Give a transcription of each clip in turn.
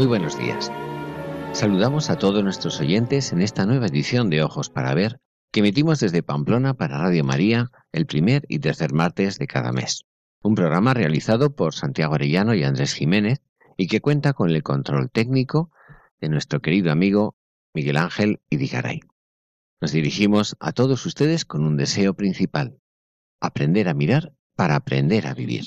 Muy buenos días. Saludamos a todos nuestros oyentes en esta nueva edición de Ojos para Ver que emitimos desde Pamplona para Radio María el primer y tercer martes de cada mes. Un programa realizado por Santiago Arellano y Andrés Jiménez y que cuenta con el control técnico de nuestro querido amigo Miguel Ángel Idigaray. Nos dirigimos a todos ustedes con un deseo principal, aprender a mirar para aprender a vivir.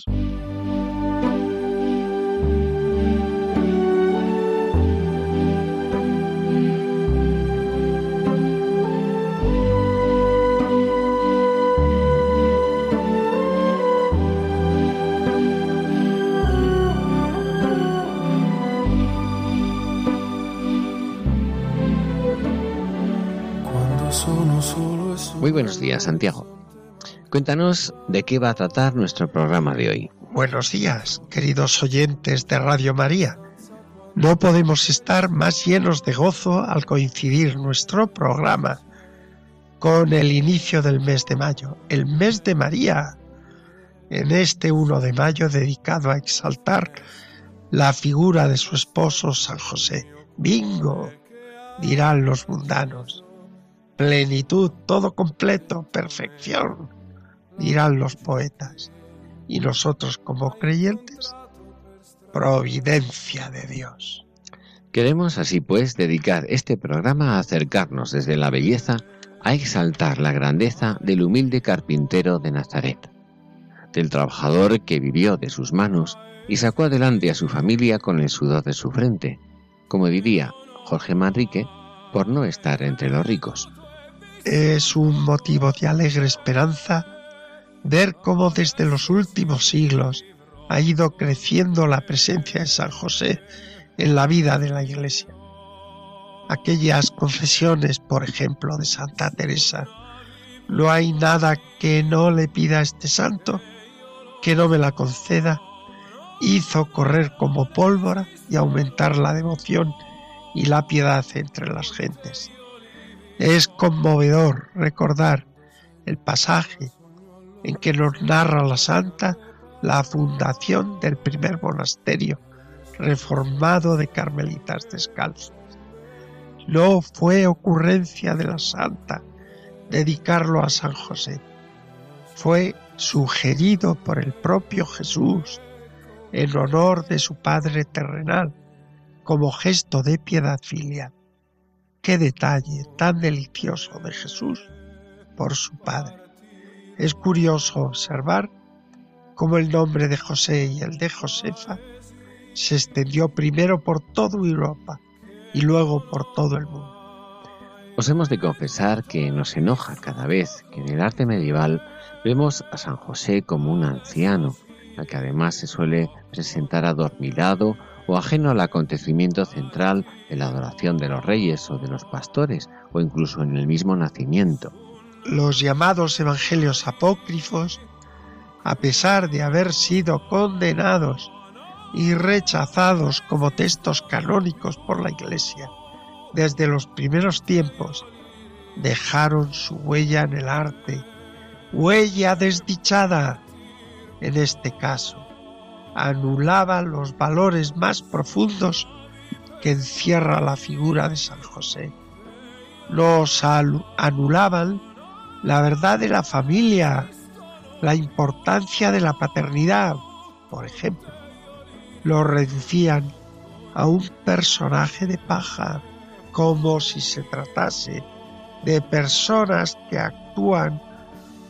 Muy buenos días, Santiago. Cuéntanos de qué va a tratar nuestro programa de hoy. Buenos días, queridos oyentes de Radio María. No podemos estar más llenos de gozo al coincidir nuestro programa con el inicio del mes de mayo, el mes de María, en este 1 de mayo dedicado a exaltar la figura de su esposo San José. Bingo, dirán los mundanos plenitud, todo completo, perfección, dirán los poetas. Y nosotros como creyentes, providencia de Dios. Queremos así pues dedicar este programa a acercarnos desde la belleza a exaltar la grandeza del humilde carpintero de Nazaret, del trabajador que vivió de sus manos y sacó adelante a su familia con el sudor de su frente, como diría Jorge Manrique, por no estar entre los ricos es un motivo de alegre esperanza ver cómo desde los últimos siglos ha ido creciendo la presencia de San José en la vida de la Iglesia. Aquellas confesiones, por ejemplo, de Santa Teresa, no hay nada que no le pida a este santo, que no me la conceda, hizo correr como pólvora y aumentar la devoción y la piedad entre las gentes. Es conmovedor recordar el pasaje en que nos narra la santa la fundación del primer monasterio reformado de carmelitas descalzos. No fue ocurrencia de la santa dedicarlo a San José. Fue sugerido por el propio Jesús en honor de su Padre terrenal como gesto de piedad filial. Qué detalle tan delicioso de Jesús por su Padre. Es curioso observar cómo el nombre de José y el de Josefa se extendió primero por toda Europa y luego por todo el mundo. Os hemos de confesar que nos enoja cada vez que en el arte medieval vemos a San José como un anciano, al que además se suele presentar adormilado o ajeno al acontecimiento central de la adoración de los reyes o de los pastores, o incluso en el mismo nacimiento. Los llamados evangelios apócrifos, a pesar de haber sido condenados y rechazados como textos canónicos por la Iglesia desde los primeros tiempos, dejaron su huella en el arte, huella desdichada en este caso anulaba los valores más profundos que encierra la figura de San José. Los anulaban la verdad de la familia, la importancia de la paternidad, por ejemplo. Lo reducían a un personaje de paja, como si se tratase de personas que actúan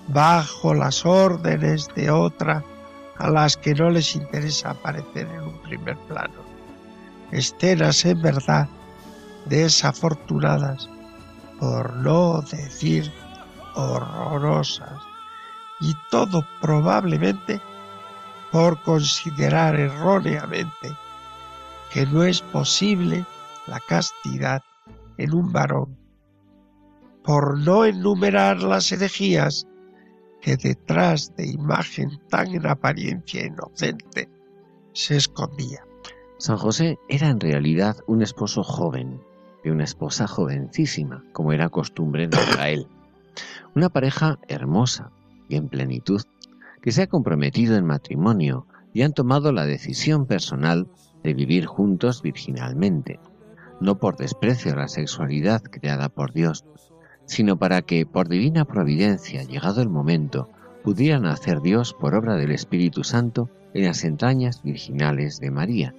bajo las órdenes de otra a las que no les interesa aparecer en un primer plano. Escenas en verdad desafortunadas, por no decir horrorosas, y todo probablemente por considerar erróneamente que no es posible la castidad en un varón, por no enumerar las herejías que detrás de imagen tan en apariencia inocente se escondía. San José era en realidad un esposo joven, de una esposa jovencísima, como era costumbre en Israel. Una pareja hermosa y en plenitud, que se ha comprometido en matrimonio y han tomado la decisión personal de vivir juntos virginalmente, no por desprecio a la sexualidad creada por Dios, sino para que, por divina providencia, llegado el momento, pudieran hacer Dios por obra del Espíritu Santo en las entrañas virginales de María,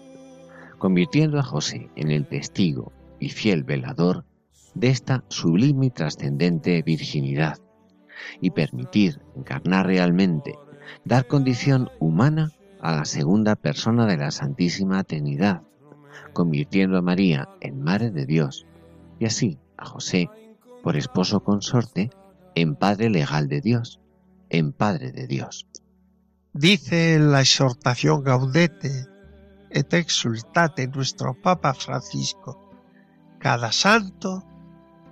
convirtiendo a José en el testigo y fiel velador de esta sublime y trascendente virginidad, y permitir encarnar realmente, dar condición humana a la segunda persona de la Santísima Trinidad, convirtiendo a María en Madre de Dios, y así a José, por esposo consorte, en Padre legal de Dios, en Padre de Dios. Dice la exhortación Gaudete et exultate nuestro Papa Francisco, cada santo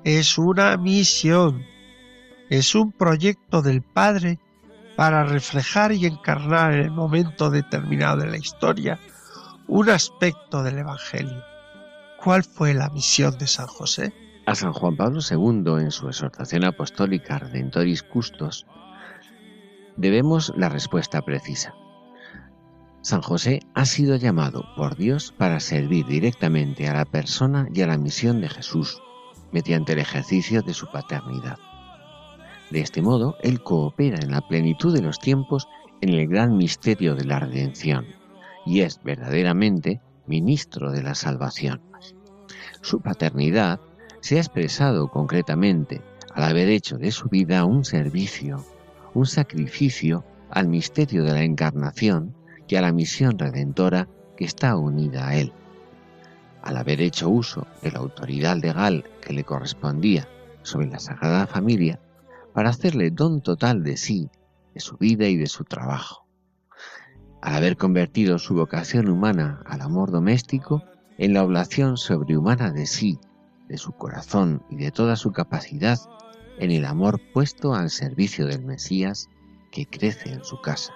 es una misión, es un proyecto del Padre para reflejar y encarnar en el momento determinado de la historia un aspecto del Evangelio. ¿Cuál fue la misión de San José? A San Juan Pablo II, en su exhortación apostólica Redentoris Custos, debemos la respuesta precisa. San José ha sido llamado por Dios para servir directamente a la persona y a la misión de Jesús mediante el ejercicio de su paternidad. De este modo, Él coopera en la plenitud de los tiempos en el gran misterio de la redención y es verdaderamente ministro de la salvación. Su paternidad se ha expresado concretamente al haber hecho de su vida un servicio un sacrificio al misterio de la encarnación y a la misión redentora que está unida a él. Al haber hecho uso de la autoridad legal que le correspondía sobre la Sagrada Familia, para hacerle don total de sí, de su vida y de su trabajo. Al haber convertido su vocación humana al amor doméstico en la oblación sobrehumana de sí, de su corazón y de toda su capacidad en el amor puesto al servicio del Mesías que crece en su casa.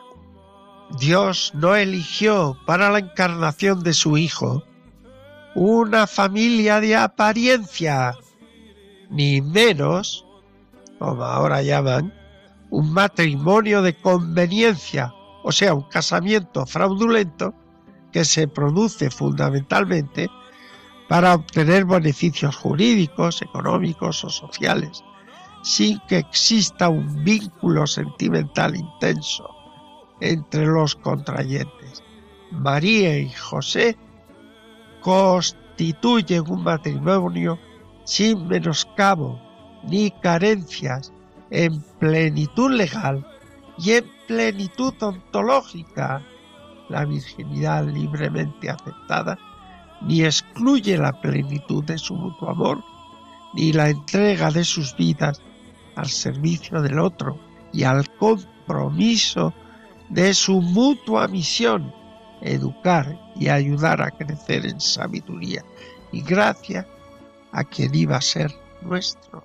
Dios no eligió para la encarnación de su Hijo una familia de apariencia, ni menos, como ahora llaman, un matrimonio de conveniencia, o sea, un casamiento fraudulento que se produce fundamentalmente para obtener beneficios jurídicos, económicos o sociales sin que exista un vínculo sentimental intenso entre los contrayentes. María y José constituyen un matrimonio sin menoscabo ni carencias, en plenitud legal y en plenitud ontológica. La virginidad libremente aceptada ni excluye la plenitud de su mutuo amor, ni la entrega de sus vidas al servicio del otro y al compromiso de su mutua misión, educar y ayudar a crecer en sabiduría y gracia a quien iba a ser nuestro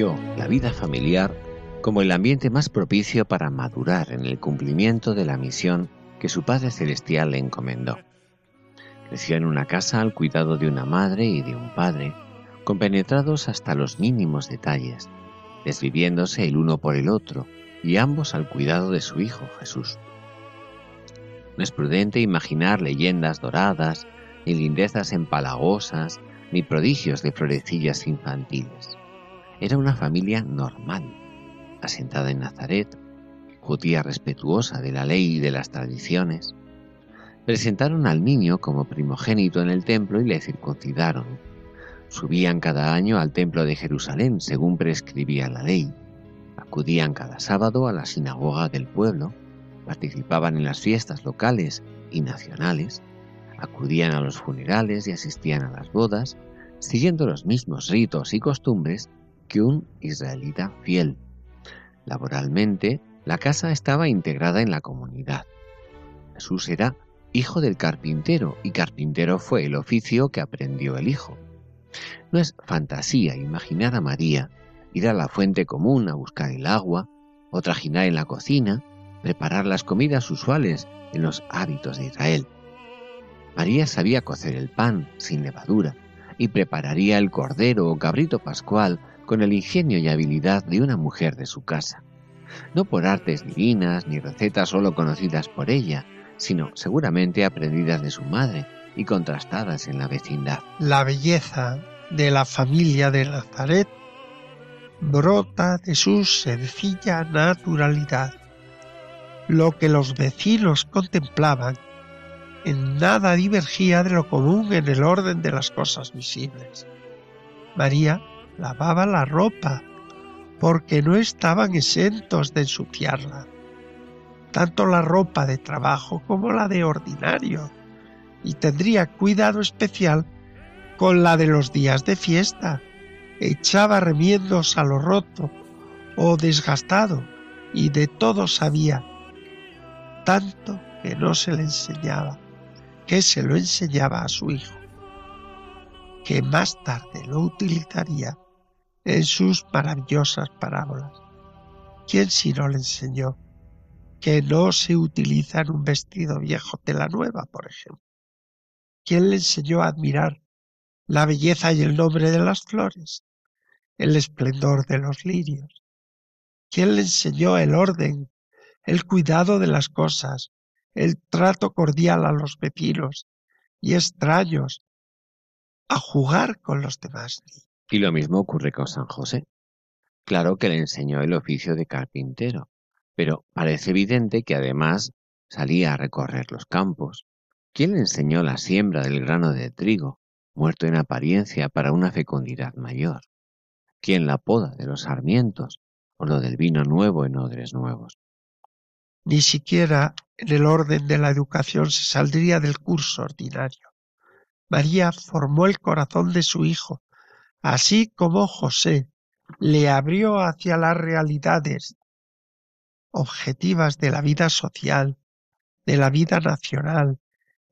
La vida familiar como el ambiente más propicio para madurar en el cumplimiento de la misión que su Padre Celestial le encomendó. Creció en una casa al cuidado de una madre y de un padre, compenetrados hasta los mínimos detalles, desviviéndose el uno por el otro y ambos al cuidado de su Hijo Jesús. No es prudente imaginar leyendas doradas, ni lindezas empalagosas, ni prodigios de florecillas infantiles. Era una familia normal, asentada en Nazaret, judía respetuosa de la ley y de las tradiciones. Presentaron al niño como primogénito en el templo y le circuncidaron. Subían cada año al templo de Jerusalén según prescribía la ley. Acudían cada sábado a la sinagoga del pueblo, participaban en las fiestas locales y nacionales, acudían a los funerales y asistían a las bodas, siguiendo los mismos ritos y costumbres que un israelita fiel. Laboralmente, la casa estaba integrada en la comunidad. Jesús era hijo del carpintero y carpintero fue el oficio que aprendió el hijo. No es fantasía imaginar a María ir a la fuente común a buscar el agua, o trajinar en la cocina, preparar las comidas usuales en los hábitos de Israel. María sabía cocer el pan sin levadura y prepararía el cordero o cabrito pascual con el ingenio y habilidad de una mujer de su casa. No por artes divinas ni recetas solo conocidas por ella, sino seguramente aprendidas de su madre y contrastadas en la vecindad. La belleza de la familia de Nazaret brota de su sencilla naturalidad. Lo que los vecinos contemplaban en nada divergía de lo común en el orden de las cosas visibles. María lavaba la ropa porque no estaban exentos de ensuciarla, tanto la ropa de trabajo como la de ordinario, y tendría cuidado especial con la de los días de fiesta. Echaba remiendos a lo roto o desgastado, y de todo sabía, tanto que no se le enseñaba que se lo enseñaba a su hijo, que más tarde lo utilizaría en sus maravillosas parábolas. ¿Quién si no le enseñó que no se utiliza en un vestido viejo tela nueva, por ejemplo? ¿Quién le enseñó a admirar la belleza y el nombre de las flores, el esplendor de los lirios? ¿Quién le enseñó el orden, el cuidado de las cosas, el trato cordial a los vecinos y extraños, a jugar con los demás. Y lo mismo ocurre con San José. Claro que le enseñó el oficio de carpintero, pero parece evidente que además salía a recorrer los campos. ¿Quién le enseñó la siembra del grano de trigo, muerto en apariencia para una fecundidad mayor? ¿Quién la poda de los sarmientos o lo del vino nuevo en odres nuevos? Ni siquiera en el orden de la educación se saldría del curso ordinario. María formó el corazón de su hijo, así como José le abrió hacia las realidades objetivas de la vida social, de la vida nacional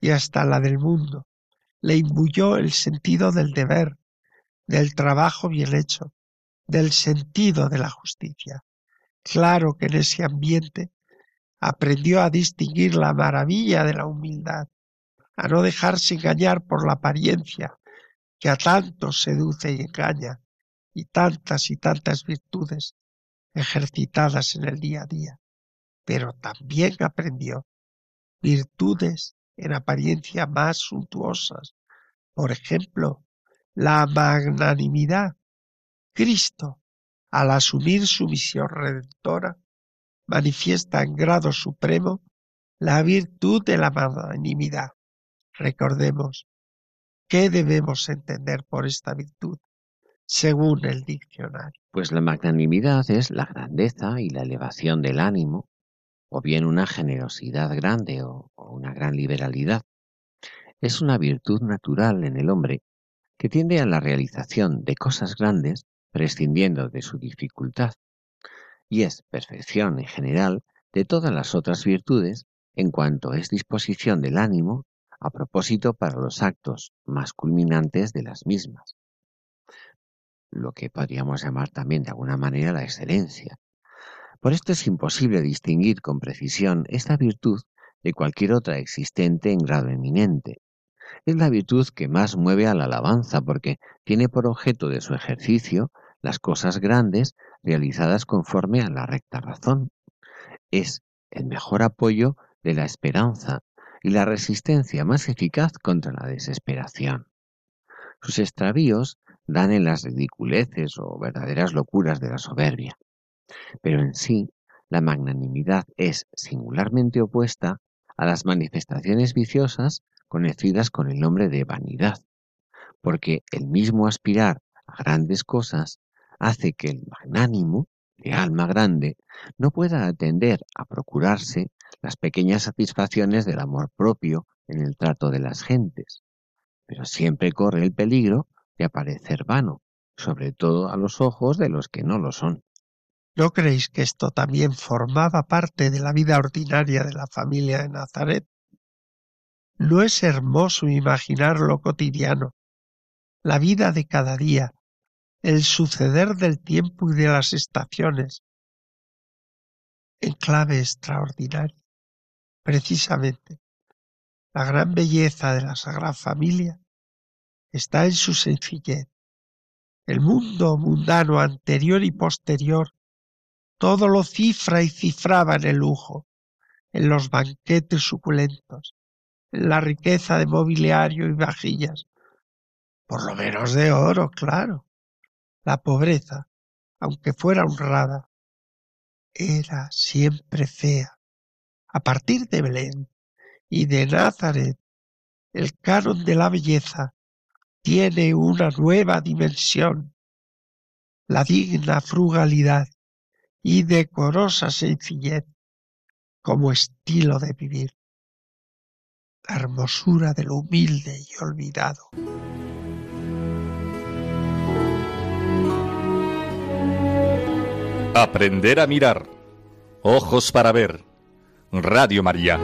y hasta la del mundo. Le imbuyó el sentido del deber, del trabajo bien hecho, del sentido de la justicia. Claro que en ese ambiente aprendió a distinguir la maravilla de la humildad, a no dejarse engañar por la apariencia que a tantos seduce y engaña, y tantas y tantas virtudes ejercitadas en el día a día. Pero también aprendió virtudes en apariencia más suntuosas, por ejemplo, la magnanimidad. Cristo, al asumir su misión redentora, manifiesta en grado supremo la virtud de la magnanimidad. Recordemos, ¿qué debemos entender por esta virtud según el diccionario? Pues la magnanimidad es la grandeza y la elevación del ánimo, o bien una generosidad grande o, una gran liberalidad. Es una virtud natural en el hombre que tiende a la realización de cosas grandes prescindiendo de su dificultad y es perfección en general de todas las otras virtudes en cuanto es disposición del ánimo a propósito para los actos más culminantes de las mismas. lo que podríamos llamar también de alguna manera la excelencia. Por esto es imposible distinguir con precisión esta virtud de cualquier otra existente en grado eminente. Es la virtud que más mueve a la alabanza porque tiene por objeto de su ejercicio las cosas grandes realizadas conforme a la recta razón. Es el mejor apoyo de la esperanza y la resistencia más eficaz contra la desesperación. Sus extravíos dan en las ridiculeces o verdaderas locuras de la soberbia. Pero en sí, la magnanimidad es singularmente opuesta a las manifestaciones viciosas conocidas con el nombre de vanidad, porque el mismo aspirar a grandes cosas hace que el magnánimo, de alma grande, no pueda atender a procurarse las pequeñas satisfacciones del amor propio en el trato de las gentes, pero siempre corre el peligro de aparecer vano, sobre todo a los ojos de los que no lo son. ¿No creéis que esto también formaba parte de la vida ordinaria de la familia de Nazaret? ¿No es hermoso imaginar lo cotidiano, la vida de cada día, el suceder del tiempo y de las estaciones, en clave extraordinaria? Precisamente, la gran belleza de la Sagrada Familia está en su sencillez. El mundo mundano anterior y posterior todo lo cifra y cifraba en el lujo, en los banquetes suculentos, en la riqueza de mobiliario y vajillas, por lo menos de oro, claro. La pobreza, aunque fuera honrada, era siempre fea. A partir de Belén y de Nazaret, el canon de la belleza tiene una nueva dimensión, la digna frugalidad y decorosa sencillez como estilo de vivir, la hermosura de lo humilde y olvidado. Aprender a mirar, ojos para ver, Radio María.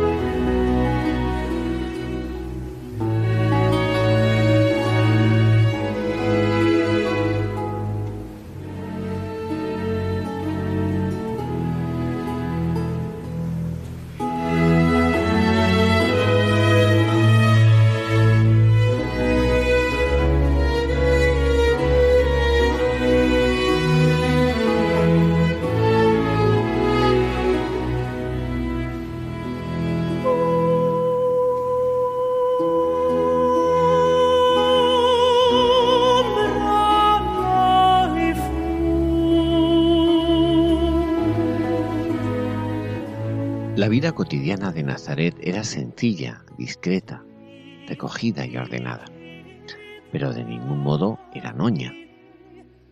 La vida cotidiana de Nazaret era sencilla, discreta, recogida y ordenada, pero de ningún modo era noña.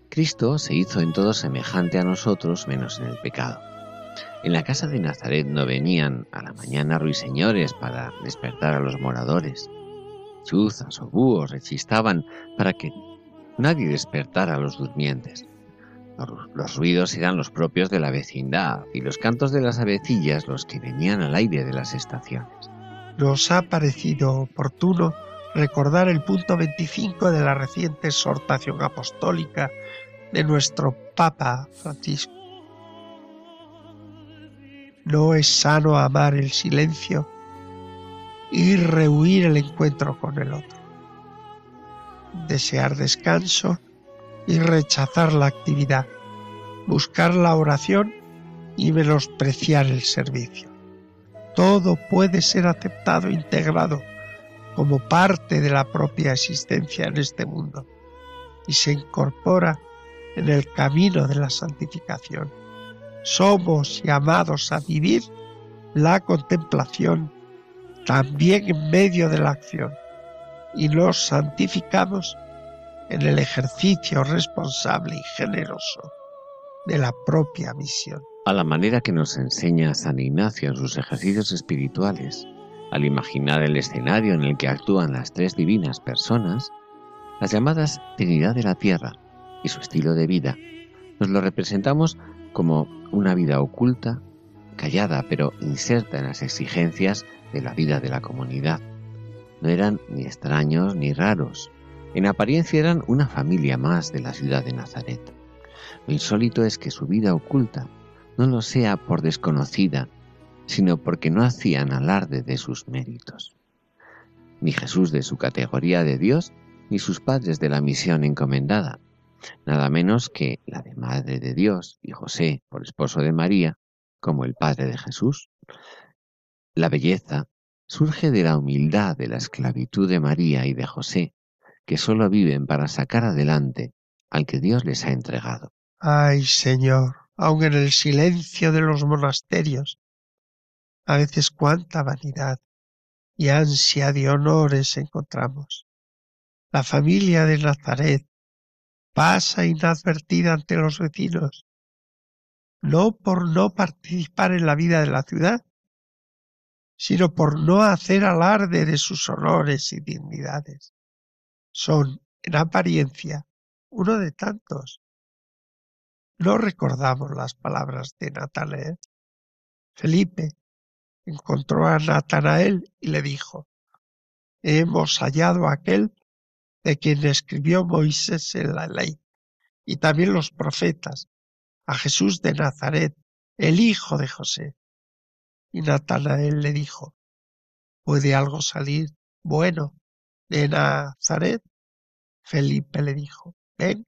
Cristo se hizo en todo semejante a nosotros menos en el pecado. En la casa de Nazaret no venían a la mañana ruiseñores para despertar a los moradores. Chuzas o búhos rechistaban para que nadie despertara a los durmientes. Los ruidos eran los propios de la vecindad y los cantos de las avecillas los que venían al aire de las estaciones. Nos ha parecido oportuno recordar el punto 25 de la reciente exhortación apostólica de nuestro Papa Francisco. No es sano amar el silencio y rehuir el encuentro con el otro. Desear descanso y rechazar la actividad, buscar la oración y menospreciar el servicio. Todo puede ser aceptado integrado como parte de la propia existencia en este mundo y se incorpora en el camino de la santificación. Somos llamados a vivir la contemplación también en medio de la acción y nos santificamos en el ejercicio responsable y generoso de la propia misión. A la manera que nos enseña San Ignacio en sus ejercicios espirituales, al imaginar el escenario en el que actúan las tres divinas personas, las llamadas Trinidad de la Tierra y su estilo de vida, nos lo representamos como una vida oculta, callada, pero inserta en las exigencias de la vida de la comunidad. No eran ni extraños ni raros, En apariencia eran una familia más de la ciudad de Nazaret. Lo insólito es que su vida oculta no lo sea por desconocida, sino porque no hacían alarde de sus méritos. Ni Jesús de su categoría de Dios, ni sus padres de la misión encomendada, nada menos que la de Madre de Dios y José por esposo de María, como el Padre de Jesús. La belleza surge de la humildad de la esclavitud de María y de José, que sólo viven para sacar adelante al que Dios les ha entregado. Ay, Señor, aun en el silencio de los monasterios, a veces cuánta vanidad y ansia de honores encontramos. La familia de Nazaret pasa inadvertida ante los vecinos, no por no participar en la vida de la ciudad, sino por no hacer alarde de sus honores y dignidades. Son, en apariencia, uno de tantos. No recordamos las palabras de Natanael. Felipe encontró a Natanael y le dijo, Hemos hallado a aquel de quien escribió Moisés en la ley y también los profetas, a Jesús de Nazaret, el hijo de José. Y Natanael le dijo, ¿puede algo salir bueno de Nazaret? Felipe le dijo, ven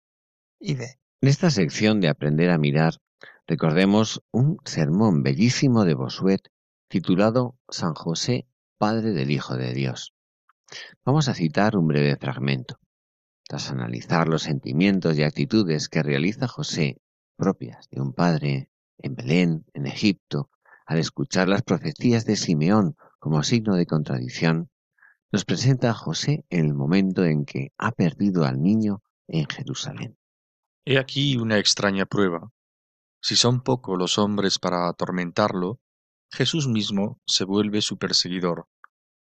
y ve. En esta sección de Aprender a mirar, recordemos un sermón bellísimo de Bosuet titulado San José, Padre del Hijo de Dios. Vamos a citar un breve fragmento. Tras analizar los sentimientos y actitudes que realiza José propias de un padre en Belén, en Egipto, al escuchar las profecías de Simeón como signo de contradicción, nos presenta José el momento en que ha perdido al niño en Jerusalén. He aquí una extraña prueba. Si son pocos los hombres para atormentarlo, Jesús mismo se vuelve su perseguidor,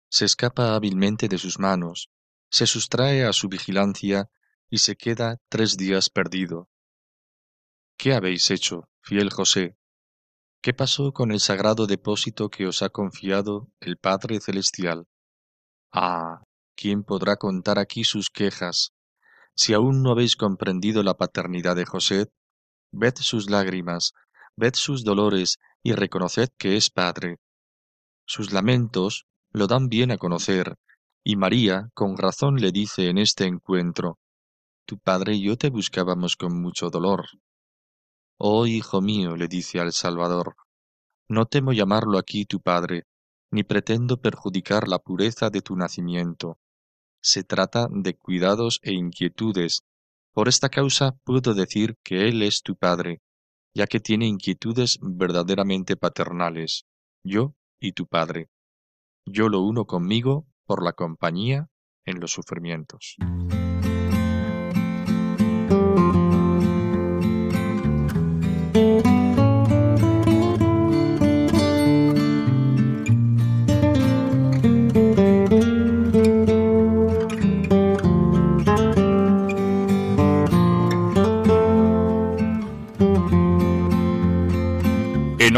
se escapa hábilmente de sus manos, se sustrae a su vigilancia y se queda tres días perdido. ¿Qué habéis hecho, fiel José? ¿Qué pasó con el sagrado depósito que os ha confiado el Padre Celestial? Ah, ¿quién podrá contar aquí sus quejas? Si aún no habéis comprendido la paternidad de José, ved sus lágrimas, ved sus dolores y reconoced que es Padre. Sus lamentos lo dan bien a conocer, y María con razón le dice en este encuentro, Tu padre y yo te buscábamos con mucho dolor. Oh hijo mío, le dice al Salvador, no temo llamarlo aquí tu padre, ni pretendo perjudicar la pureza de tu nacimiento. Se trata de cuidados e inquietudes. Por esta causa puedo decir que Él es tu padre, ya que tiene inquietudes verdaderamente paternales, yo y tu padre. Yo lo uno conmigo por la compañía en los sufrimientos.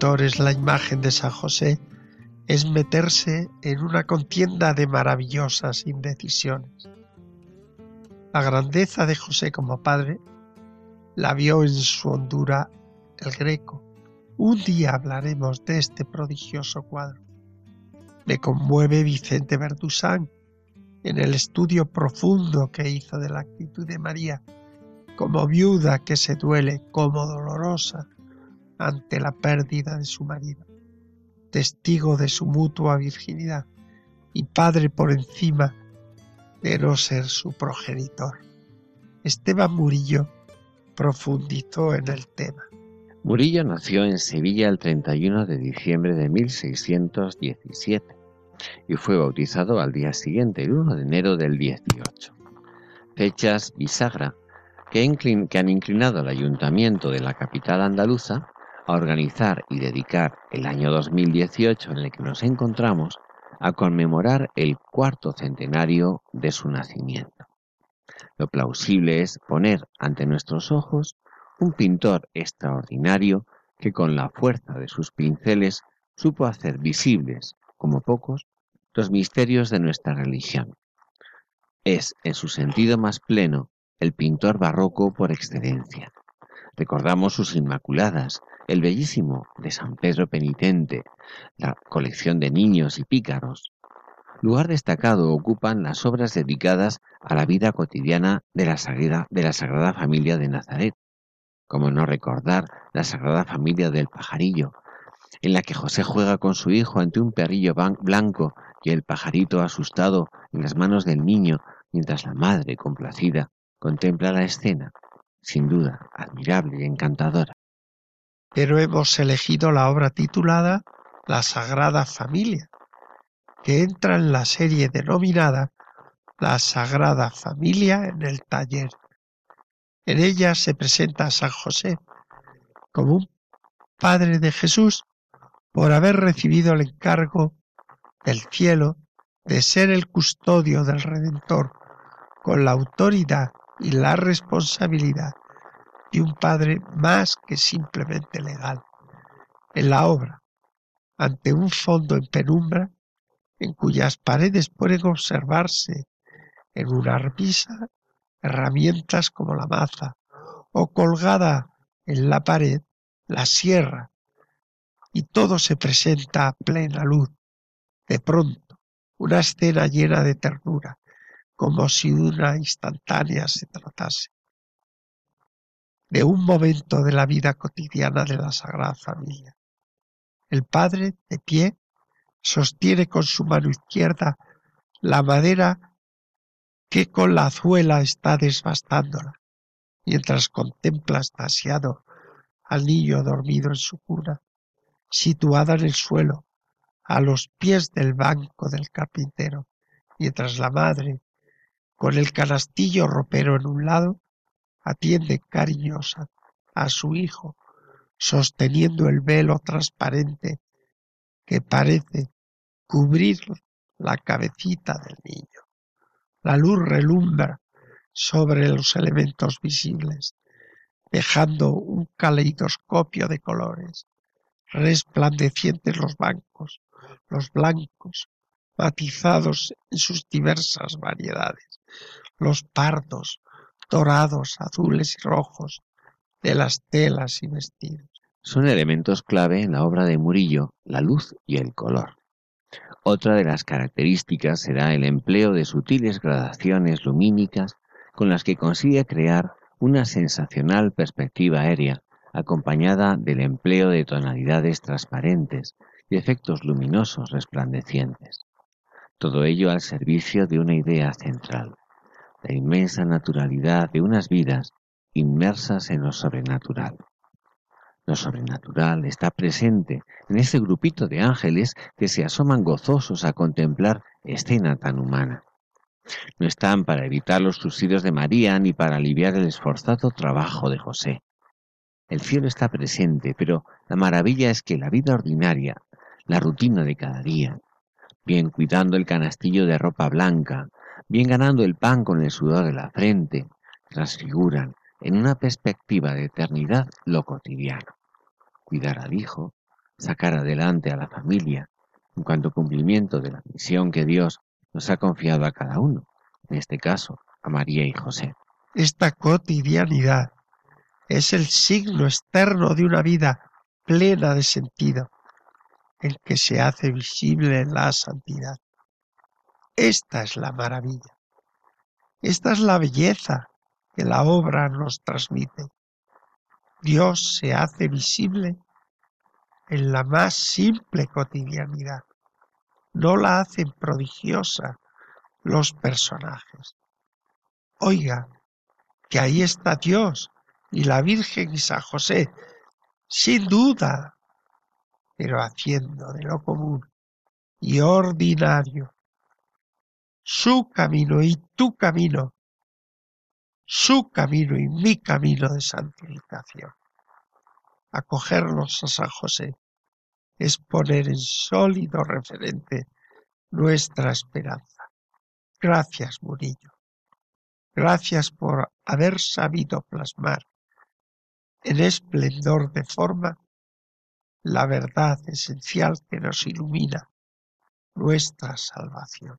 La imagen de San José es meterse en una contienda de maravillosas indecisiones. La grandeza de José como padre la vio en su hondura el Greco. Un día hablaremos de este prodigioso cuadro. Le conmueve Vicente Verdusán en el estudio profundo que hizo de la actitud de María como viuda que se duele, como dolorosa, ante la pérdida de su marido, testigo de su mutua virginidad y padre por encima de no ser su progenitor. Esteban Murillo profundizó en el tema. Murillo nació en Sevilla el 31 de diciembre de 1617 y fue bautizado al día siguiente, el 1 de enero del 18. Fechas bisagra que, han inclinado al ayuntamiento de la capital andaluza a organizar y dedicar el año 2018 en el que nos encontramos a conmemorar el cuarto centenario de su nacimiento. Lo plausible es poner ante nuestros ojos un pintor extraordinario que con la fuerza de sus pinceles supo hacer visibles, como pocos, los misterios de nuestra religión. Es, en su sentido más pleno, el pintor barroco por excelencia. Recordamos sus Inmaculadas, el bellísimo de San Pedro Penitente, la colección de niños y pícaros. Lugar destacado ocupan las obras dedicadas a la vida cotidiana de la Sagrada, de la Sagrada Familia de Nazaret, como no recordar la Sagrada Familia del Pajarillo, en la que José juega con su hijo ante un perrillo blanco y el pajarito asustado en las manos del niño, mientras la madre, complacida, contempla la escena, sin duda admirable y encantadora. Pero hemos elegido la obra titulada La Sagrada Familia, que entra en la serie denominada La Sagrada Familia en el taller. En ella se presenta a San José como un Padre de Jesús por haber recibido el encargo del cielo de ser el custodio del Redentor con la autoridad y la responsabilidad de un Padre más que simplemente legal. En la obra, ante un fondo en penumbra, en cuyas paredes pueden observarse en una repisa herramientas como la maza, o colgada en la pared la sierra, y todo se presenta a plena luz. De pronto, una escena llena de ternura, como si una instantánea se tratase de un momento de la vida cotidiana de la Sagrada Familia. El padre, de pie, sostiene con su mano izquierda la madera que con la azuela está desbastándola, mientras contempla estasiado al niño dormido en su cuna, situada en el suelo, a los pies del banco del carpintero, mientras la madre, con el canastillo ropero en un lado, atiende cariñosa a su hijo, sosteniendo el velo transparente que parece cubrir la cabecita del niño. La luz relumbra sobre los elementos visibles, dejando un caleidoscopio de colores, resplandecientes los bancos, los blancos, matizados en sus diversas variedades, los pardos, dorados, azules y rojos de las telas y vestidos. Son elementos clave en la obra de Murillo, la luz y el color. Otra de las características será el empleo de sutiles gradaciones lumínicas con las que consigue crear una sensacional perspectiva aérea, acompañada del empleo de tonalidades transparentes y efectos luminosos resplandecientes. Todo ello al servicio de una idea central, la inmensa naturalidad de unas vidas inmersas en lo sobrenatural. Lo sobrenatural está presente en ese grupito de ángeles que se asoman gozosos a contemplar escena tan humana. No están para evitar los subsidios de María ni para aliviar el esforzado trabajo de José. El cielo está presente, pero la maravilla es que la vida ordinaria, la rutina de cada día, bien cuidando el canastillo de ropa blanca, bien ganando el pan con el sudor de la frente, transfiguran en una perspectiva de eternidad lo cotidiano cuidar al hijo, sacar adelante a la familia, en cuanto cumplimiento de la misión que Dios nos ha confiado a cada uno, en este caso a María y José. Esta cotidianidad es el signo externo de una vida plena de sentido, el que se hace visible en la santidad. Esta es la maravilla. Esta es la belleza que la obra nos transmite. Dios se hace visible en la más simple cotidianidad. No la hacen prodigiosa los personajes. Oiga, que ahí está Dios y la Virgen y San José, sin duda, pero haciendo de lo común y ordinario su camino y tu camino, su camino y mi camino de santificación. Acogernos a San José es poner en sólido referente nuestra esperanza. Gracias, Murillo. Gracias por haber sabido plasmar en esplendor de forma la verdad esencial que nos ilumina nuestra salvación.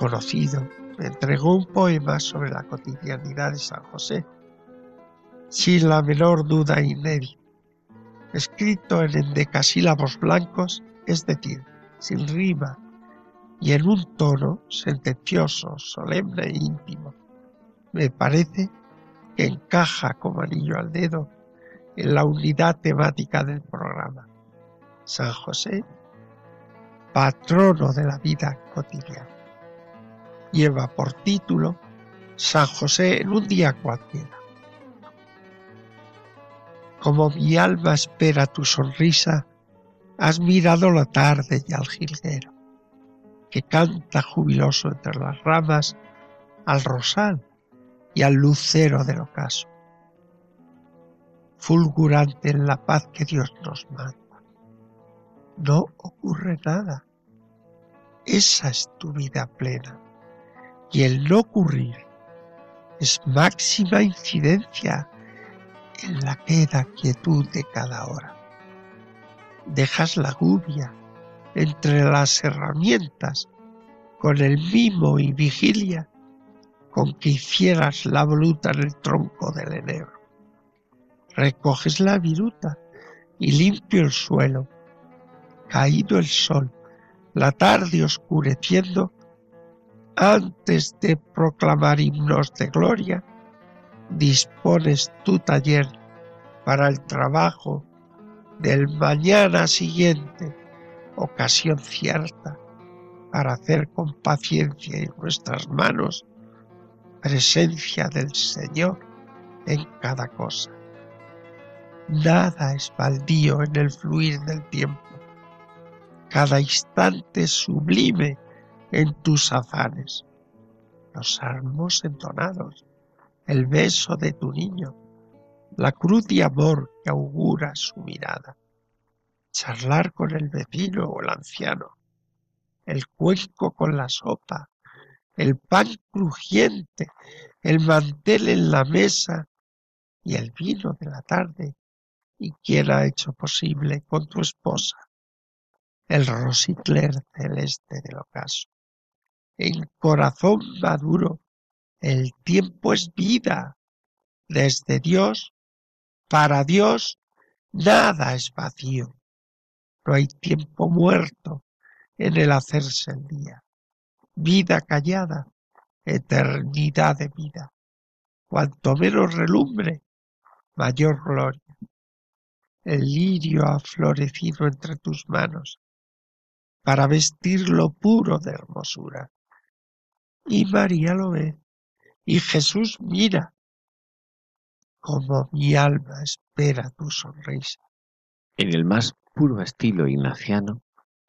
Conocido, entregó un poema sobre la cotidianidad de San José, sin la menor duda inédita, escrito en endecasílabos blancos, es decir, sin rima, y en un tono sentencioso, solemne e íntimo. Me parece que encaja como anillo al dedo en la unidad temática del programa. San José, patrono de la vida cotidiana. Lleva por título San José en un día cualquiera. Como mi alma espera tu sonrisa, has mirado la tarde y al jilguero, que canta jubiloso entre las ramas, al rosal y al lucero del ocaso, fulgurante en la paz que Dios nos manda. No ocurre nada. Esa es tu vida plena. Y el no ocurrir es máxima incidencia en la queda quietud de cada hora. Dejas la gubia entre las herramientas con el mimo y vigilia con que hicieras la voluta en el tronco del enebro. Recoges la viruta y limpio el suelo. Caído el sol, la tarde oscureciendo, antes de proclamar himnos de gloria, dispones tu taller para el trabajo del mañana siguiente, ocasión cierta para hacer con paciencia en nuestras manos presencia del Señor en cada cosa. Nada es baldío en el fluir del tiempo. Cada instante sublime en tus afanes. Los salmos entonados, el beso de tu niño, la cruz de amor que augura su mirada. Charlar con el vecino o el anciano, el cuenco con la sopa, el pan crujiente, el mantel en la mesa y el vino de la tarde, y quién ha hecho posible con tu esposa el rosicler celeste del ocaso. En corazón maduro, el tiempo es vida. Desde Dios, para Dios, nada es vacío. No hay tiempo muerto en el hacerse el día vida callada, eternidad de vida. Cuanto menos relumbre, mayor gloria. El lirio ha florecido entre tus manos para vestirlo puro de hermosura. Y María lo ve, y Jesús mira, como mi alma espera tu sonrisa. En el más puro estilo ignaciano,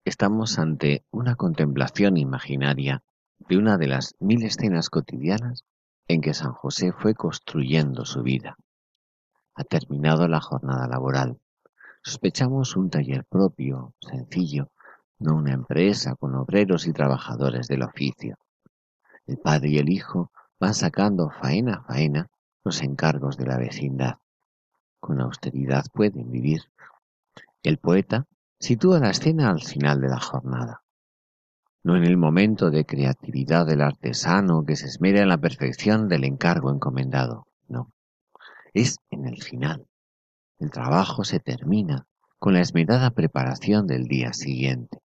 Estamos ante una contemplación imaginaria de una de las mil escenas cotidianas en que San José fue construyendo su vida. Ha terminado la jornada laboral. Sospechamos un taller propio, sencillo, no una empresa con obreros y trabajadores del oficio. El padre y el hijo van sacando faena a faena los encargos de la vecindad. Con austeridad pueden vivir. El poeta sitúa la escena al final de la jornada, no en el momento de creatividad del artesano que se esmera en la perfección del encargo encomendado, no, es en el final. El trabajo se termina con la esmerada preparación del día siguiente.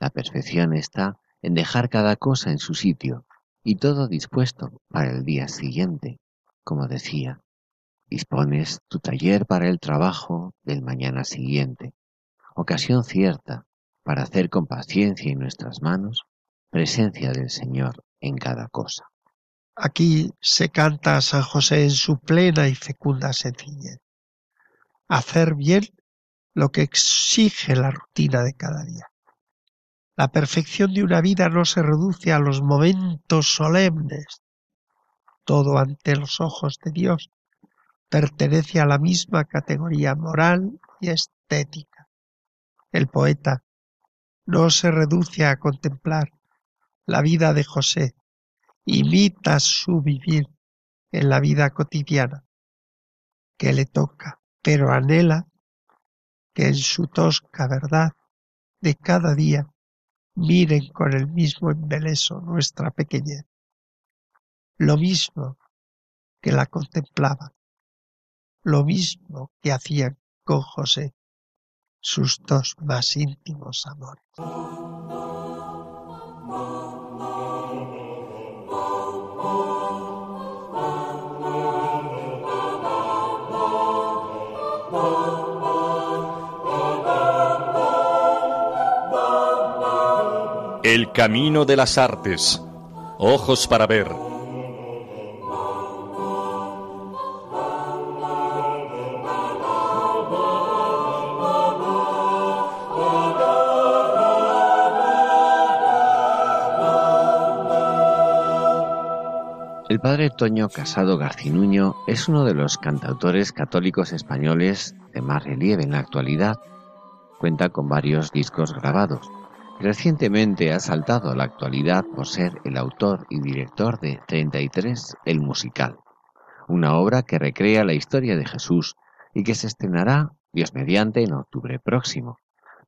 La perfección está en dejar cada cosa en su sitio y todo dispuesto para el día siguiente. Como decía, dispones tu taller para el trabajo del mañana siguiente, ocasión cierta para hacer con paciencia en nuestras manos presencia del Señor en cada cosa. Aquí se canta a San José en su plena y fecunda sencillez. Hacer bien lo que exige la rutina de cada día. La perfección de una vida no se reduce a los momentos solemnes. Todo ante los ojos de Dios pertenece a la misma categoría moral y estética. El poeta no se reduce a contemplar la vida de José, imita su vivir en la vida cotidiana que le toca, pero anhela que en su tosca verdad de cada día miren con el mismo embeleso nuestra pequeñez, lo mismo que la contemplaban, lo mismo que hacían con José sus dos más íntimos amores. El camino de las artes. Ojos para ver. El padre Toño Casado Garcinuño es uno de los cantautores católicos españoles de más relieve en la actualidad. Cuenta con varios discos grabados Recientemente ha saltado a la actualidad por ser el autor y director de 33 El Musical, una obra que recrea la historia de Jesús y que se estrenará, Dios mediante, en octubre próximo,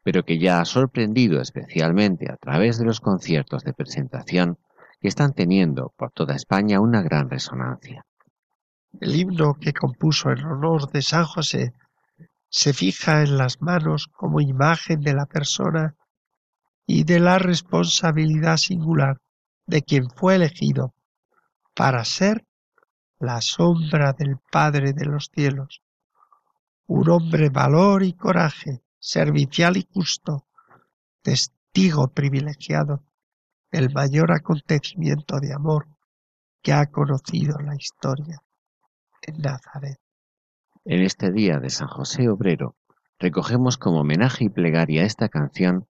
pero que ya ha sorprendido especialmente a través de los conciertos de presentación que están teniendo por toda España una gran resonancia. El himno que compuso en honor de San José se fija en las manos como imagen de la persona y de la responsabilidad singular de quien fue elegido para ser la sombra del Padre de los cielos, un hombre valor y coraje, servicial y justo, testigo privilegiado del mayor acontecimiento de amor que ha conocido la historia en Nazaret. En este día de San José Obrero recogemos como homenaje y plegaria esta canción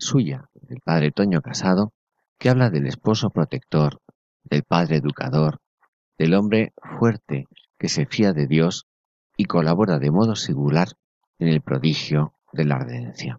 suya, del padre Toño Casado, que habla del esposo protector, del padre educador, del hombre fuerte que se fía de Dios y colabora de modo singular en el prodigio de la redención.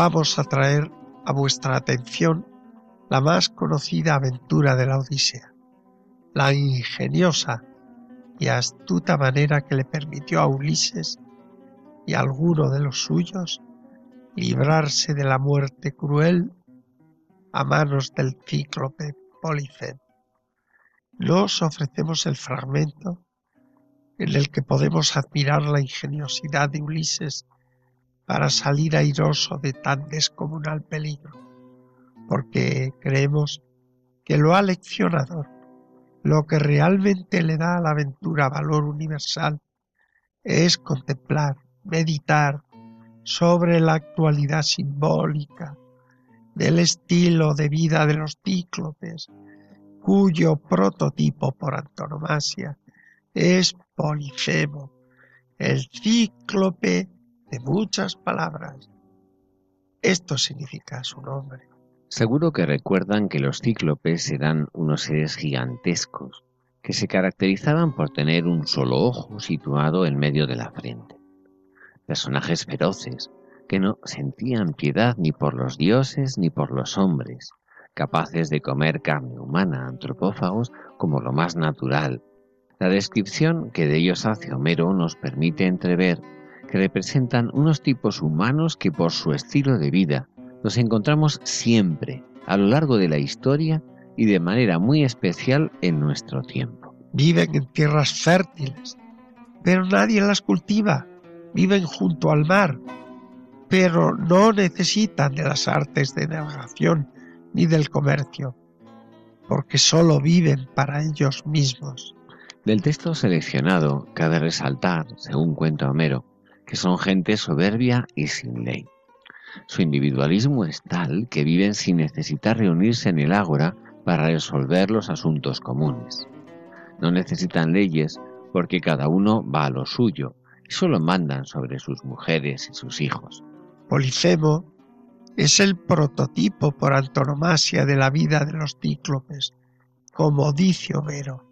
Vamos a traer a vuestra atención la más conocida aventura de la Odisea, la ingeniosa y astuta manera que le permitió a Ulises y a alguno de los suyos librarse de la muerte cruel a manos del cíclope Polifemo. Nos ofrecemos el fragmento en el que podemos admirar la ingeniosidad de Ulises para salir airoso de tan descomunal peligro, porque creemos que lo aleccionador, lo que realmente le da a la aventura valor universal, es contemplar, meditar sobre la actualidad simbólica del estilo de vida de los cíclopes, cuyo prototipo por antonomasia es Polifemo, el cíclope de muchas palabras. Esto significa su nombre. Seguro que recuerdan que los cíclopes eran unos seres gigantescos que se caracterizaban por tener un solo ojo situado en medio de la frente. Personajes feroces que no sentían piedad ni por los dioses ni por los hombres, capaces de comer carne humana, antropófagos, como lo más natural. La descripción que de ellos hace Homero nos permite entrever que representan unos tipos humanos que por su estilo de vida nos encontramos siempre a lo largo de la historia y de manera muy especial en nuestro tiempo. Viven en tierras fértiles, pero nadie las cultiva. Viven junto al mar, pero no necesitan de las artes de navegación ni del comercio, porque solo viven para ellos mismos. Del texto seleccionado cabe resaltar, según cuenta Homero, que son gente soberbia y sin ley. Su individualismo es tal que viven sin necesitar reunirse en el ágora para resolver los asuntos comunes. No necesitan leyes porque cada uno va a lo suyo y solo mandan sobre sus mujeres y sus hijos. Polifemo es el prototipo por antonomasia de la vida de los cíclopes, como dice Homero.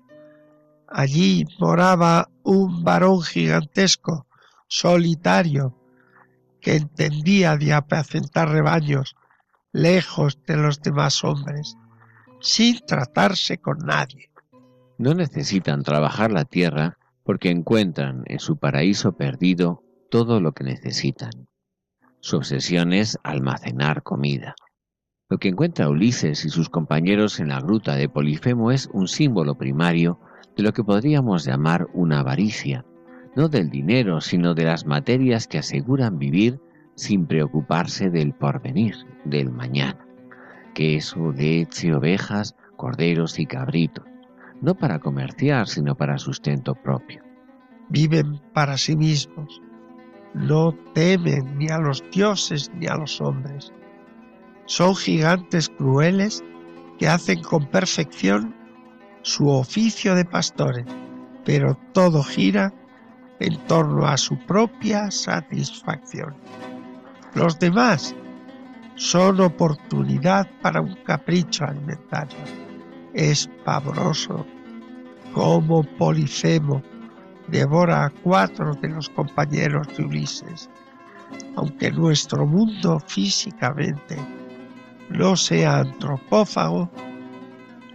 Allí moraba un varón gigantesco solitario, que entendía de apacentar rebaños lejos de los demás hombres, sin tratarse con nadie. No necesitan trabajar la tierra porque encuentran en su paraíso perdido todo lo que necesitan. Su obsesión es almacenar comida. Lo que encuentra Ulises y sus compañeros en la gruta de Polifemo es un símbolo primario de lo que podríamos llamar una avaricia, no del dinero, sino de las materias que aseguran vivir sin preocuparse del porvenir, del mañana. Queso, leche, ovejas, corderos y cabritos, no para comerciar, sino para sustento propio. Viven para sí mismos, no temen ni a los dioses ni a los hombres. Son gigantes crueles que hacen con perfección su oficio de pastores, pero todo gira en torno a su propia satisfacción. Los demás son oportunidad para un capricho alimentario. Es pavoroso como Polifemo devora a cuatro de los compañeros de Ulises. Aunque nuestro mundo físicamente no sea antropófago,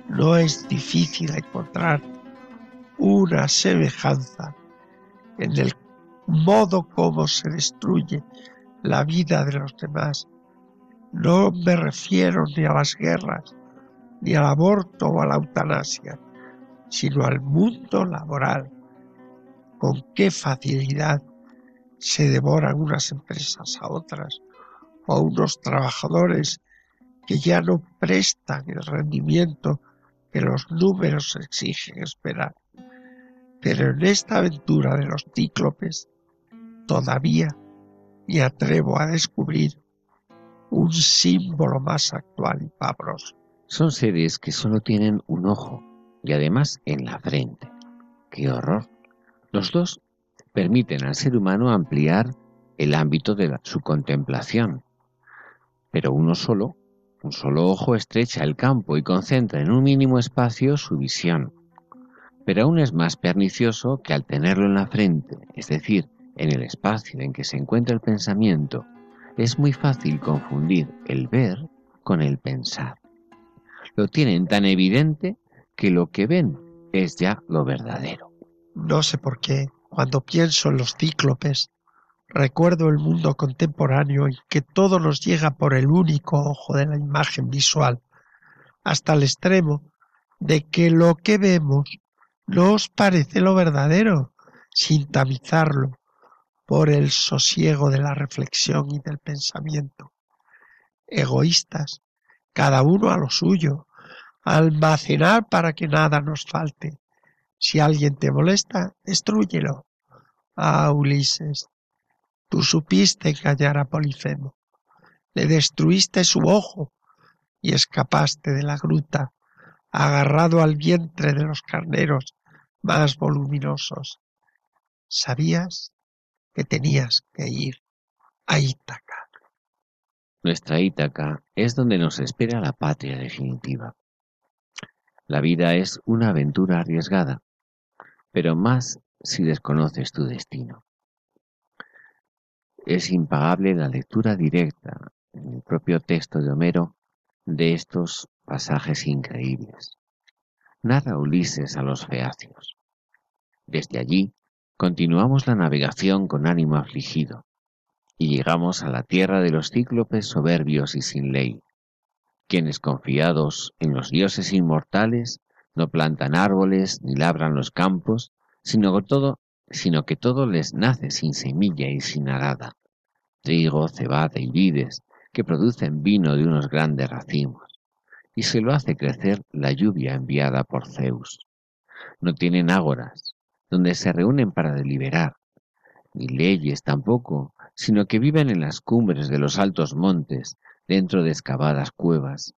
no es difícil encontrar una semejanza en el modo como se destruye la vida de los demás. No me refiero ni a las guerras, ni al aborto o a la eutanasia, sino al mundo laboral. Con qué facilidad se devoran unas empresas a otras, o unos trabajadores que ya no prestan el rendimiento que los números exigen esperar. Pero en esta aventura de los cíclopes todavía me atrevo a descubrir un símbolo más actual y pavoroso. Son seres que solo tienen un ojo y además en la frente. ¡Qué horror! Los dos permiten al ser humano ampliar el ámbito de su contemplación, pero uno solo, un solo ojo estrecha el campo y concentra en un mínimo espacio su visión. Pero aún es más pernicioso que al tenerlo en la frente, es decir, en el espacio en que se encuentra el pensamiento, es muy fácil confundir el ver con el pensar. Lo tienen tan evidente que lo que ven es ya lo verdadero. No sé por qué, cuando pienso en los cíclopes, recuerdo el mundo contemporáneo en que todo nos llega por el único ojo de la imagen visual, hasta el extremo de que lo que vemos no os parece lo verdadero, sin tamizarlo por el sosiego de la reflexión y del pensamiento. Egoístas, cada uno a lo suyo, almacenar para que nada nos falte. Si alguien te molesta, destrúyelo. Ah, Ulises, tú supiste engañar a Polifemo. Le destruiste su ojo y escapaste de la gruta, agarrado al vientre de los carneros más voluminosos. ¿Sabías que tenías que ir a Ítaca? Nuestra Ítaca es donde nos espera la patria definitiva. La vida es una aventura arriesgada, pero más si desconoces tu destino. Es impagable la lectura directa en el propio texto de Homero de estos pasajes increíbles. Narra Ulises a los feacios. Desde allí continuamos la navegación con ánimo afligido y llegamos a la tierra de los cíclopes soberbios y sin ley, quienes confiados en los dioses inmortales no plantan árboles ni labran los campos, sino que todo, sino que todo les nace sin semilla y sin arada, trigo, cebada y vides, que producen vino de unos grandes racimos, y se lo hace crecer la lluvia enviada por Zeus. No tienen ágoras, donde se reúnen para deliberar, ni leyes tampoco, sino que viven en las cumbres de los altos montes, dentro de excavadas cuevas,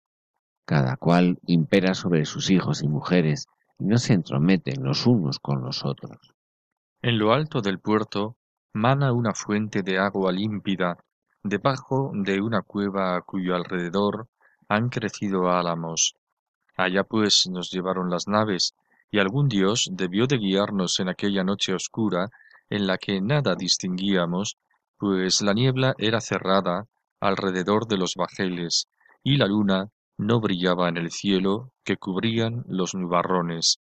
cada cual impera sobre sus hijos y mujeres y no se entrometen los unos con los otros. En lo alto del puerto mana una fuente de agua límpida debajo de una cueva a cuyo alrededor han crecido álamos. Allá pues nos llevaron las naves, y algún dios debió de guiarnos en aquella noche oscura en la que nada distinguíamos, pues la niebla era cerrada alrededor de los bajeles, y la luna no brillaba en el cielo que cubrían los nubarrones.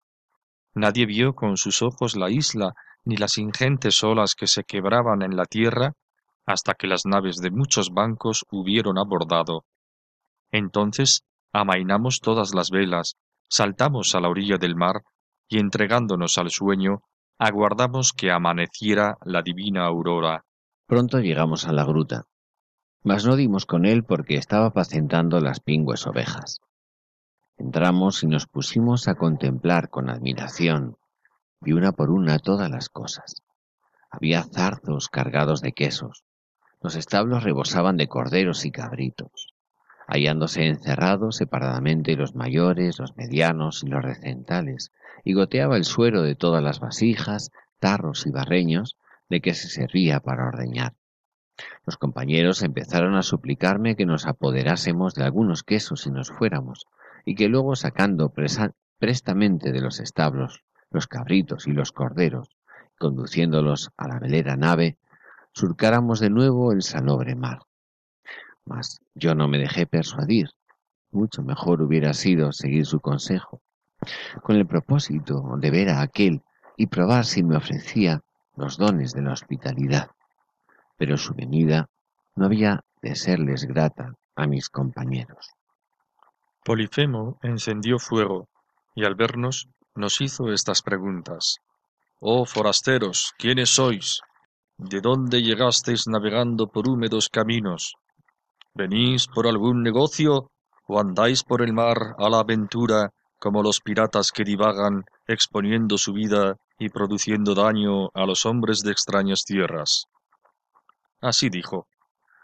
Nadie vio con sus ojos la isla ni las ingentes olas que se quebraban en la tierra hasta que las naves de muchos bancos hubieron abordado. Entonces amainamos todas las velas, saltamos a la orilla del mar y entregándonos al sueño, aguardamos que amaneciera la divina aurora. Pronto llegamos a la gruta mas no dimos con él porque estaba apacentando las pingües ovejas. Entramos y nos pusimos a contemplar con admiración, y una por una todas las cosas. Había zarzos cargados de quesos, los establos rebosaban de corderos y cabritos, hallándose encerrados separadamente los mayores, los medianos y los recentales, y goteaba el suero de todas las vasijas, tarros y barreños de que se servía para ordeñar. Los compañeros empezaron a suplicarme que nos apoderásemos de algunos quesos y nos fuéramos, y que luego sacando prestamente de los establos los cabritos y los corderos, conduciéndolos a la velera nave, surcáramos de nuevo el salobre mar. Mas yo no me dejé persuadir. Mucho mejor hubiera sido seguir su consejo, con el propósito de ver a aquel y probar si me ofrecía los dones de la hospitalidad pero su venida no había de serles grata a mis compañeros. Polifemo encendió fuego y al vernos nos hizo estas preguntas. Oh forasteros, ¿quiénes sois? ¿De dónde llegasteis navegando por húmedos caminos? ¿Venís por algún negocio o andáis por el mar a la aventura como los piratas que divagan exponiendo su vida y produciendo daño a los hombres de extrañas tierras? Así dijo.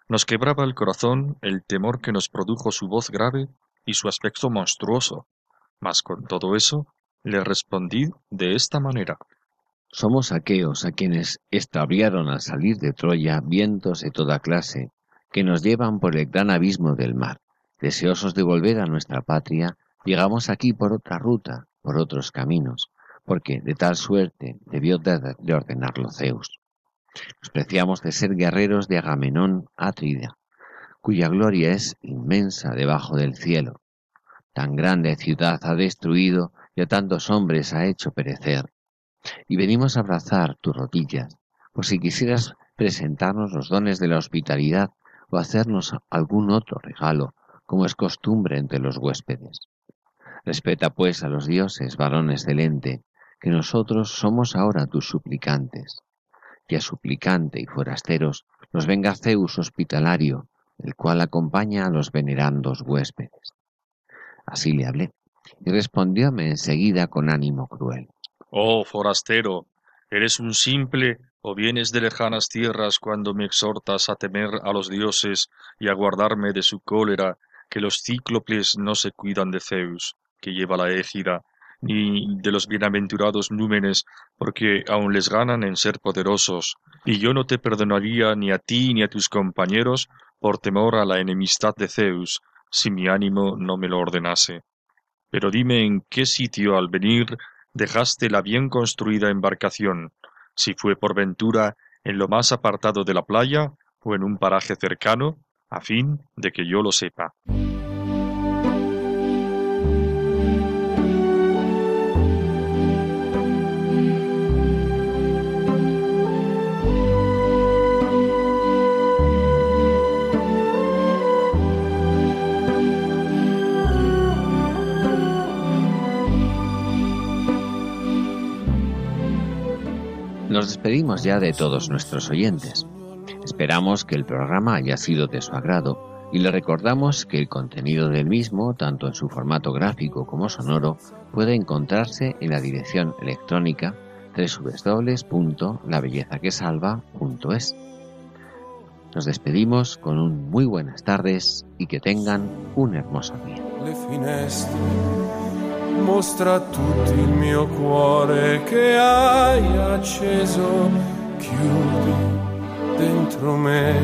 Nos quebraba el corazón el temor que nos produjo su voz grave y su aspecto monstruoso. Mas con todo eso, le respondí de esta manera. Somos aquellos a quienes extraviaron al salir de Troya vientos de toda clase, que nos llevan por el gran abismo del mar. Deseosos de volver a nuestra patria, llegamos aquí por otra ruta, por otros caminos, porque de tal suerte debió de ordenarlo Zeus. Nos preciamos de ser guerreros de Agamenón Atrida, cuya gloria es inmensa debajo del cielo. Tan grande ciudad ha destruido y a tantos hombres ha hecho perecer. Y venimos a abrazar tus rodillas, por si quisieras presentarnos los dones de la hospitalidad o hacernos algún otro regalo, como es costumbre entre los huéspedes. Respeta pues a los dioses, varón excelente, que nosotros somos ahora tus suplicantes que a suplicante y forasteros nos venga Zeus hospitalario, el cual acompaña a los venerandos huéspedes. Así le hablé, y respondióme enseguida con ánimo cruel. Oh forastero, ¿eres un simple o vienes de lejanas tierras cuando me exhortas a temer a los dioses y a guardarme de su cólera, que los cíclopes no se cuidan de Zeus, que lleva la égida, ni de los bienaventurados númenes, porque aun les ganan en ser poderosos, y yo no te perdonaría ni a ti ni a tus compañeros por temor a la enemistad de Zeus, si mi ánimo no me lo ordenase. Pero dime en qué sitio al venir dejaste la bien construida embarcación, si fue por ventura en lo más apartado de la playa o en un paraje cercano, a fin de que yo lo sepa. Despedimos ya de todos nuestros oyentes. Esperamos que el programa haya sido de su agrado y le recordamos que el contenido del mismo, tanto en su formato gráfico como sonoro, puede encontrarse en la dirección electrónica www.labellezaquesalva.es. Nos despedimos con un muy buenas tardes y que tengan un hermoso día. Mostra a tutti il mio cuore che hai acceso, chiudi dentro me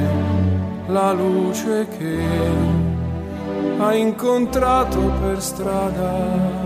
la luce che hai incontrato per strada.